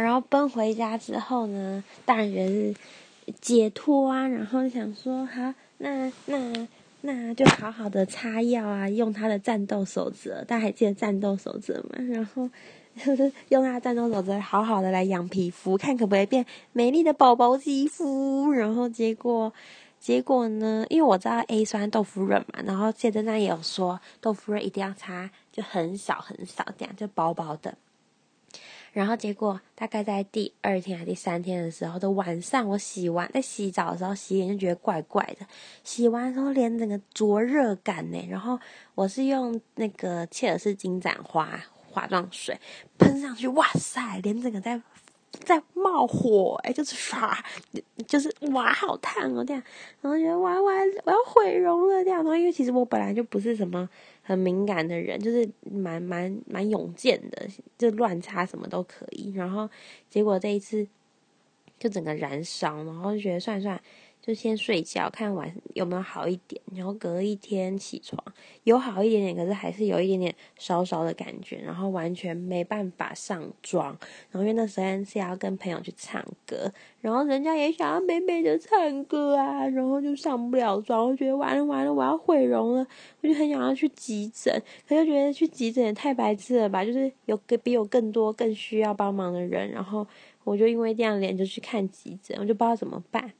然后奔回家之后呢，当然解脱啊，然后想说好，那那那就好好的擦药啊，用他的战斗守则，大家还记得战斗守则吗？然后 用他战斗守则，好好的来养皮肤，看可不可以变美丽的宝宝肌肤。然后结果。结果呢？因为我知道 A 酸豆腐润嘛，然后谢真章也有说豆腐润一定要擦，就很少很少这样，就薄薄的。然后结果大概在第二天还第三天的时候的晚上，我洗完在洗澡的时候洗脸就觉得怪怪的，洗完之后脸整个灼热感呢。然后我是用那个切尔氏金盏花化妆水喷上去，哇塞，脸整个在。在冒火，哎，就是唰，就是哇，好烫哦，这样，然后觉得哇哇，我要毁容了，这样，然后因为其实我本来就不是什么很敏感的人，就是蛮蛮蛮勇健的，就乱插什么都可以，然后结果这一次就整个燃烧，然后就觉得算算。就先睡觉，看晚有没有好一点，然后隔一天起床有好一点点，可是还是有一点点烧烧的感觉，然后完全没办法上妆。然后因为那时候是要跟朋友去唱歌，然后人家也想要美美的唱歌啊，然后就上不了妆，我觉得完了完了，我要毁容了，我就很想要去急诊，可是觉得去急诊也太白痴了吧，就是有比有更多更需要帮忙的人，然后我就因为这样脸就去看急诊，我就不知道怎么办。